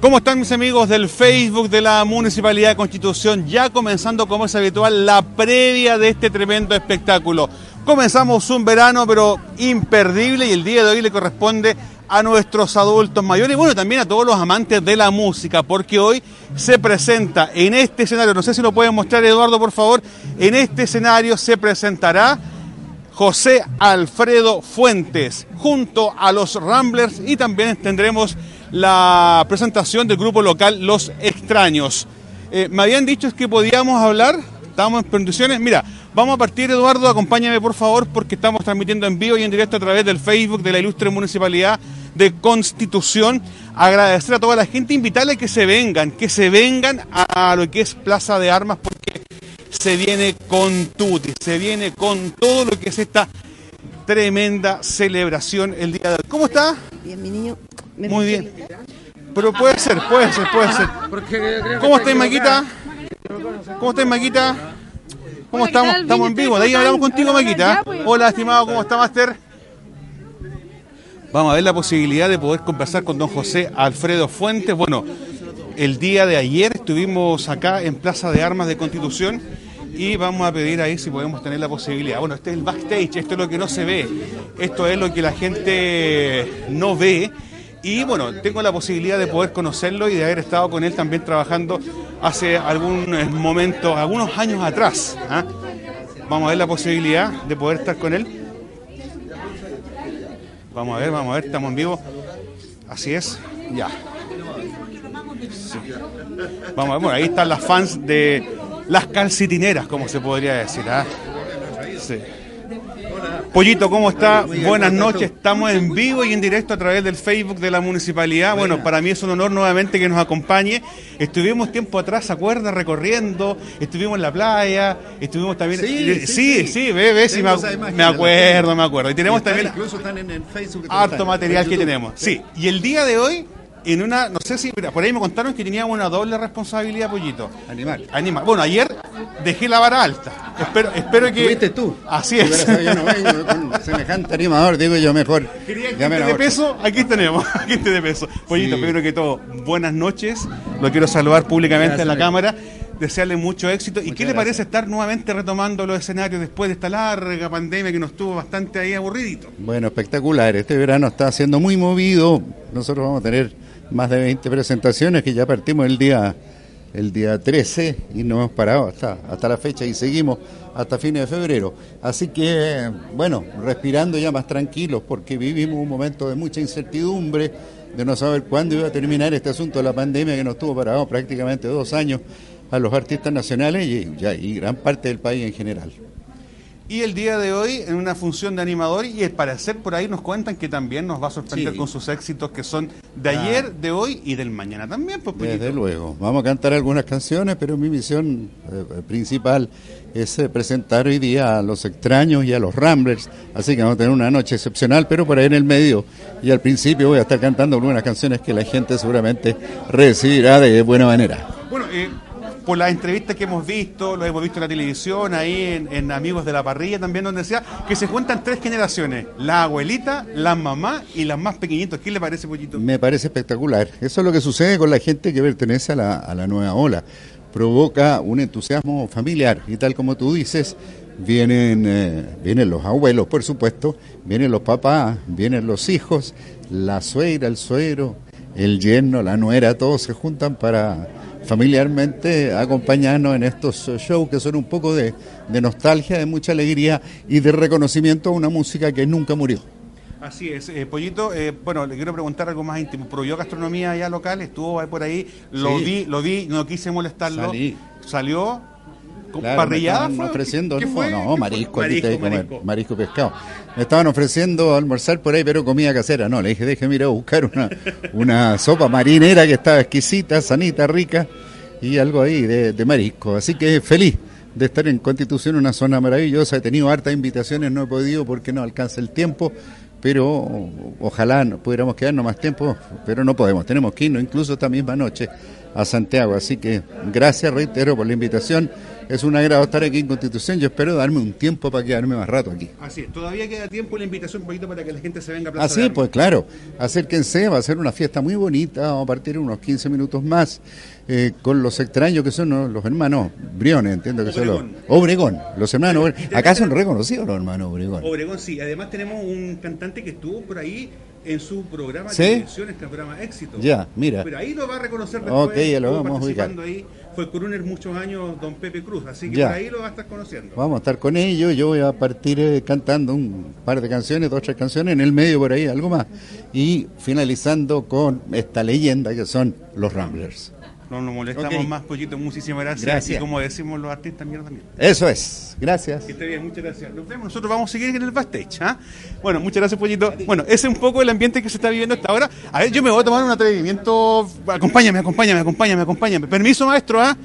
¿Cómo están mis amigos del Facebook de la Municipalidad de Constitución? Ya comenzando como es habitual la previa de este tremendo espectáculo. Comenzamos un verano pero imperdible y el día de hoy le corresponde a nuestros adultos mayores y bueno, también a todos los amantes de la música, porque hoy se presenta en este escenario, no sé si lo pueden mostrar Eduardo por favor, en este escenario se presentará José Alfredo Fuentes junto a los Ramblers y también tendremos la presentación del grupo local Los Extraños. Eh, me habían dicho que podíamos hablar, estamos en condiciones. Mira, vamos a partir, Eduardo, acompáñame por favor, porque estamos transmitiendo en vivo y en directo a través del Facebook de la Ilustre Municipalidad de Constitución. Agradecer a toda la gente, invitarle que se vengan, que se vengan a lo que es Plaza de Armas, porque se viene con tutti, se viene con todo lo que es esta tremenda celebración el día de hoy. ¿Cómo está? Bien, mi niño. Muy bien. Pero puede ser, puede ser, puede ser. ¿Cómo estáis, Maquita? ¿Cómo estáis, Maquita? ¿Cómo estamos? Estamos en vivo. De ahí hablamos contigo, Maquita. Hola, estimado, ¿cómo está, Master? Vamos a ver la posibilidad de poder conversar con don José Alfredo Fuentes. Bueno, el día de ayer estuvimos acá en Plaza de Armas de Constitución y vamos a pedir ahí si podemos tener la posibilidad. Bueno, este es el backstage, esto es lo que no se ve, esto es lo que la gente no ve. Y bueno, tengo la posibilidad de poder conocerlo y de haber estado con él también trabajando hace algún momento, algunos años atrás. ¿ah? Vamos a ver la posibilidad de poder estar con él. Vamos a ver, vamos a ver, estamos en vivo. Así es, ya. Vamos a ver, bueno, ahí están las fans de las calcitineras, como se podría decir. ¿ah? Sí. Pollito, ¿cómo está? Buenas noches. Estamos en vivo y en directo a través del Facebook de la municipalidad. Bueno, para mí es un honor nuevamente que nos acompañe. Estuvimos tiempo atrás, ¿se acuerda? Recorriendo, estuvimos en la playa, estuvimos también. Sí, sí, sí, ve, ve, sí, me, me, acuerdo, me acuerdo. Y tenemos también. Incluso están en el Facebook. Harto material que tenemos. Sí, y el día de hoy en una, no sé si, mira, por ahí me contaron que teníamos una doble responsabilidad, Pollito. Animal. Animal. Bueno, ayer dejé la vara alta. Espero, espero que. ¿Tuviste tú? Así es. Yo no vengo con semejante animador, digo yo mejor. Quería que de peso, aquí tenemos, aquí de peso. Pollito, sí. primero que todo, buenas noches. Lo quiero saludar públicamente en la cámara desearle mucho éxito. ¿Y qué le parece estar nuevamente retomando los escenarios después de esta larga pandemia que nos tuvo bastante ahí aburridito? Bueno, espectacular. Este verano está siendo muy movido. Nosotros vamos a tener más de 20 presentaciones que ya partimos el día el día 13 y no hemos parado hasta, hasta la fecha y seguimos hasta fines de febrero. Así que, bueno, respirando ya más tranquilos porque vivimos un momento de mucha incertidumbre, de no saber cuándo iba a terminar este asunto de la pandemia que nos tuvo parado prácticamente dos años a los artistas nacionales y, y gran parte del país en general. Y el día de hoy en una función de animador y el parecer por ahí nos cuentan que también nos va a sorprender sí. con sus éxitos que son de ayer, de hoy y del mañana también. Pues, Desde luego, vamos a cantar algunas canciones, pero mi misión eh, principal es eh, presentar hoy día a los extraños y a los Ramblers, así que vamos a tener una noche excepcional, pero por ahí en el medio y al principio voy a estar cantando algunas canciones que la gente seguramente recibirá de buena manera. Bueno, eh, por las entrevistas que hemos visto, lo hemos visto en la televisión, ahí en, Amigos de la Parrilla también, donde decía que se cuentan tres generaciones, la abuelita, la mamá y las más pequeñitos. ¿Qué le parece, Pollito? Me parece espectacular. Eso es lo que sucede con la gente que pertenece a la, a la nueva ola. Provoca un entusiasmo familiar y tal como tú dices, vienen, eh, vienen los abuelos, por supuesto, vienen los papás, vienen los hijos, la suegra, el suegro, el yerno, la nuera, todos se juntan para familiarmente acompañarnos en estos shows que son un poco de, de, nostalgia, de mucha alegría y de reconocimiento a una música que nunca murió. Así es, eh, Pollito, eh, bueno, le quiero preguntar algo más íntimo. ¿Prohibió gastronomía ya local? ¿Estuvo ahí por ahí? Lo sí. vi, lo vi, no quise molestarlo. Salí. ¿Salió? Claro, ¿Parrillada? Me ofreciendo, ¿Qué no, fue? no, marisco, Marisco, aquí comer, marisco. marisco pescado. Me estaban ofreciendo almorzar por ahí, pero comida casera. No, le dije, déjeme ir a buscar una, una sopa marinera que estaba exquisita, sanita, rica y algo ahí de, de, marisco. Así que feliz de estar en Constitución, una zona maravillosa. He tenido hartas invitaciones, no he podido porque no alcanza el tiempo, pero ojalá pudiéramos quedarnos más tiempo, pero no podemos. Tenemos que irnos incluso esta misma noche a Santiago. Así que gracias, reitero, por la invitación es un agrado estar aquí en Constitución. Yo espero darme un tiempo para quedarme más rato aquí. Así es, todavía queda tiempo la invitación un poquito para que la gente se venga a Plaza Así, de Armas. pues claro, acérquense, va a ser una fiesta muy bonita, vamos a partir unos 15 minutos más eh, con los extraños que son ¿no? los hermanos Briones, entiendo que son los Obregón. Obregón, los hermanos Obregón. Acá son reconocidos los hermanos Obregón. Obregón, sí. Además tenemos un cantante que estuvo por ahí en su programa de ¿Sí? televisión, este programa Éxito. Ya, mira. Pero ahí lo va a reconocer después. Ok, ya lo vamos a ahí. Fue crooner muchos años don Pepe Cruz, así que Ya. por ahí lo va a estar conociendo. Vamos a estar con ellos, yo voy a partir eh, cantando un par de canciones, dos, tres canciones, en el medio por ahí, algo más. Y finalizando con esta leyenda que son los Ramblers. No nos molestamos más, Pollito. Muchísimas gracias. Gracias. Y como decimos los artistas, mierda. Eso es, gracias. Que esté bien, muchas gracias. Nos vemos. Nosotros vamos a seguir en el backstage. ¿ah? Bueno, muchas gracias, Pollito. Bueno, ese es un poco el ambiente que se está viviendo hasta ahora. A ver, yo me voy a tomar un atrevimiento. Acompáñame, acompáñame, acompáñame, acompáñame. Permiso, maestro. ¿ah?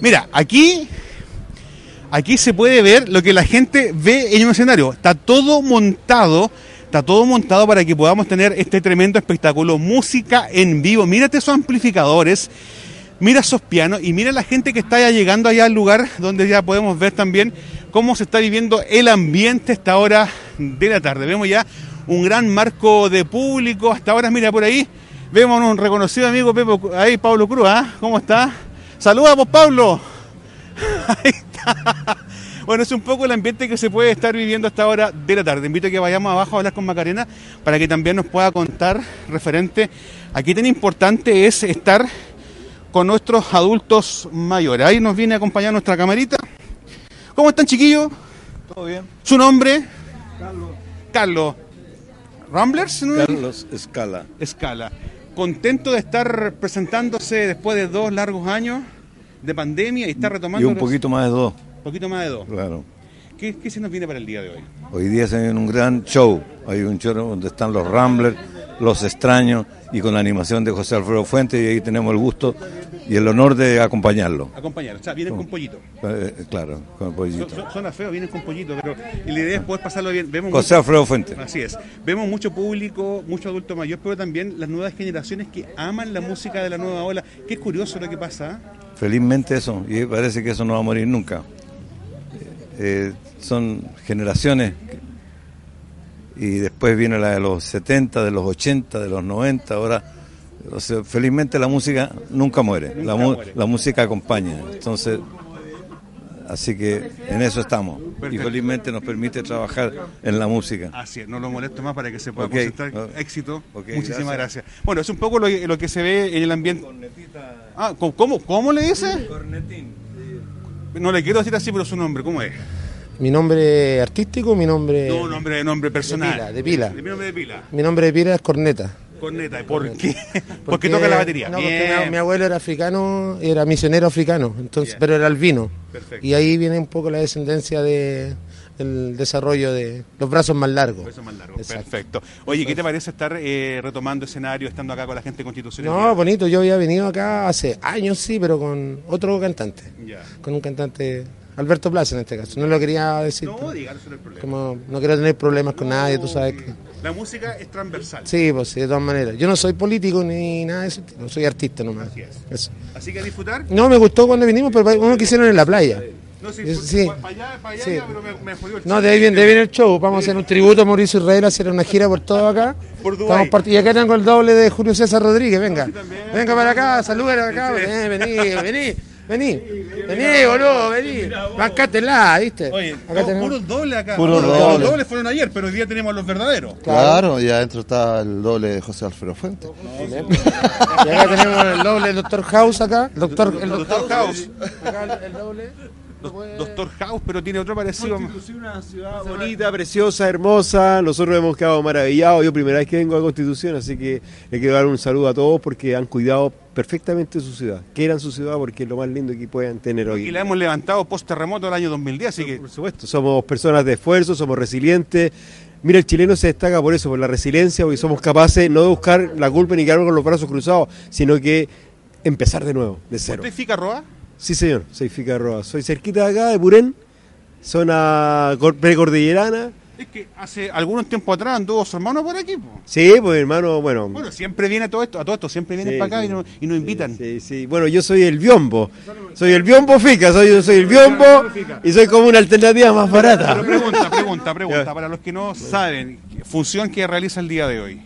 Mira, aquí. Aquí se puede ver lo que la gente ve en un escenario. Está todo montado. Está todo montado para que podamos tener este tremendo espectáculo. Música en vivo. Mírate esos amplificadores. Mira esos pianos y mira la gente que está ya llegando allá al lugar donde ya podemos ver también cómo se está viviendo el ambiente a esta hora de la tarde. Vemos ya un gran marco de público. Hasta ahora, mira por ahí, vemos un reconocido amigo Pepe, ahí Pablo Cruz, ¿ah? ¿Cómo está? Saluda, pues Pablo. Ahí está. Bueno, es un poco el ambiente que se puede estar viviendo hasta ahora de la tarde. Invito a que vayamos abajo a hablar con Macarena para que también nos pueda contar referente a qué tan importante es estar con nuestros adultos mayores. Ahí nos viene a acompañar nuestra camarita. ¿Cómo están, chiquillos? Todo bien. ¿Su nombre? Carlos. Carlos. ¿Ramblers? ¿no? Carlos Escala. Escala. Contento de estar presentándose después de dos largos años de pandemia y estar retomando Y un poquito más de dos, poquito más de dos. claro. ¿Qué, qué se nos viene para el día de hoy? Hoy día se viene un gran show. Hay un show donde están los Ramblers, los extraños y con la animación de José Alfredo Fuentes y ahí tenemos el gusto y el honor de acompañarlo. Acompañar, o sea, vienen con pollito. Eh, claro, con pollito. su- Suena feo, vienen con pollito, pero y la idea es poder pasarlo bien. Vemos José mucho- Alfredo Fuentes. Así es. Vemos mucho público, mucho adulto mayor, pero también las nuevas generaciones que aman la música de la nueva ola. Qué curioso lo que pasa. ¿eh? Felizmente eso, y parece que eso no va a morir nunca. Eh, son generaciones y después viene la de los 70, de los 80, de los 90, ahora o sea, felizmente la música nunca muere, la, mu- muere. la música acompaña, entonces así que en eso estamos y felizmente nos permite trabajar en la música. Así es, no lo molesto más para que se pueda Ok. concentrar. Ah. Éxito. Muchísimas gracias. gracias. Bueno, es un poco lo, lo que se ve en el ambiente. Ah, ¿cómo- ¿cómo, le dice? No le quiero decir así, pero su nombre, ¿cómo es? Mi nombre artístico, mi nombre. No, nombre, nombre personal. pila, de pila. Mi nombre de pila. Mi nombre de pila es Corneta. Corneta. ¿Por qué? Porque toca la batería. No, porque mi, mi abuelo era africano, era misionero africano, entonces, Bien. pero era albino. Perfecto. Y ahí viene un poco la descendencia de, del desarrollo de los brazos más largos. Más. Exacto. Perfecto. Oye, ¿qué te parece estar eh, retomando escenario, estando acá con la gente constitucional? No, bonito, yo había venido acá hace años, sí, pero con otro cantante, Ya. con un cantante, Alberto Plaza en este caso. No lo quería decir, No, dígalo, eso no es el problema. como no quiero tener problemas con nadie, tú sabes que... La música es transversal. Sí, pues sí, de todas maneras. Yo no soy político ni nada de eso, no soy artista nomás. Así es. Eso. Así que a disfrutar. No, me gustó cuando vinimos, pero uno que hicieron en la playa. No, sí, sí. fue para allá, para allá, Sí. ya, pero me, me jodió el No, de ahí viene, de ahí viene el show. Vamos a hacer un tributo a Mauricio Israel, hacer una gira por todo acá. Por Dubái. Estamos part- y acá tengo el doble de Julio César Rodríguez, venga. Venga para acá, saluden acá. Sí. Eh, vení, vení, vení. Vení, boludo, vení. Bancátela, ¿viste? Oye, acá no, tenemos. puros dobles acá. Puros Los dobles. fueron ayer, pero hoy día tenemos los verdaderos. Claro, y adentro está el doble de José Alfredo Fuentes. Y acá tenemos el doble del Doctor House acá. El Doctor, el Doctor Doctor House. Acá el, el Doctor House, pero tiene otro parecido. Constitución, una ciudad bonita, preciosa, hermosa. Nosotros hemos quedado maravillados. Yo primera vez que vengo a Constitución, así que le quiero dar un saludo a todos porque han cuidado perfectamente su ciudad. Quieran su ciudad porque es lo más lindo que puedan tener Y hoy. la hemos levantado post terremoto del año 2010, así que Por supuesto, somos personas de esfuerzo, somos resilientes. Mira, el chileno se destaca por eso, por la resiliencia, porque somos capaces no de buscar la culpa ni quedarnos con los brazos cruzados, sino que empezar de nuevo, de cero. ¿Usted es Ficarroa? Sí, señor, soy Ficarroa. Soy cerquita de acá, de Purén, zona cor- precordillerana. Es que hace algún tiempo atrás anduvo su hermano por aquí. po. Sí, pues mi hermano, bueno. Bueno, siempre viene a todo esto, a todo esto, siempre vienen Sí, para acá sí. y, nos, y nos invitan. Sí, sí. Bueno, yo soy el biombo. Soy el biombo fica, soy, soy el biombo y soy como una alternativa más barata. Pero pregunta, pregunta, pregunta, para los que no saben, función que realiza el día de hoy.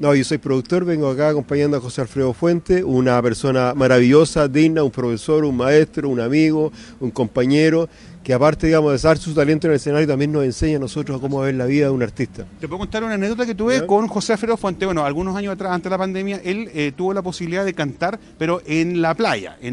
No, yo soy productor, vengo acá acompañando a José Alfredo Fuente, una persona maravillosa, digna, un profesor, un maestro, un amigo, un compañero, que aparte, digamos, de dar su talento en el escenario, también nos enseña a nosotros cómo ver la vida de un artista. Te puedo contar una anécdota que tuve con José Alfredo Fuente. Bueno, algunos años atrás, antes de la pandemia, él eh, tuvo la posibilidad de cantar, pero en la playa, en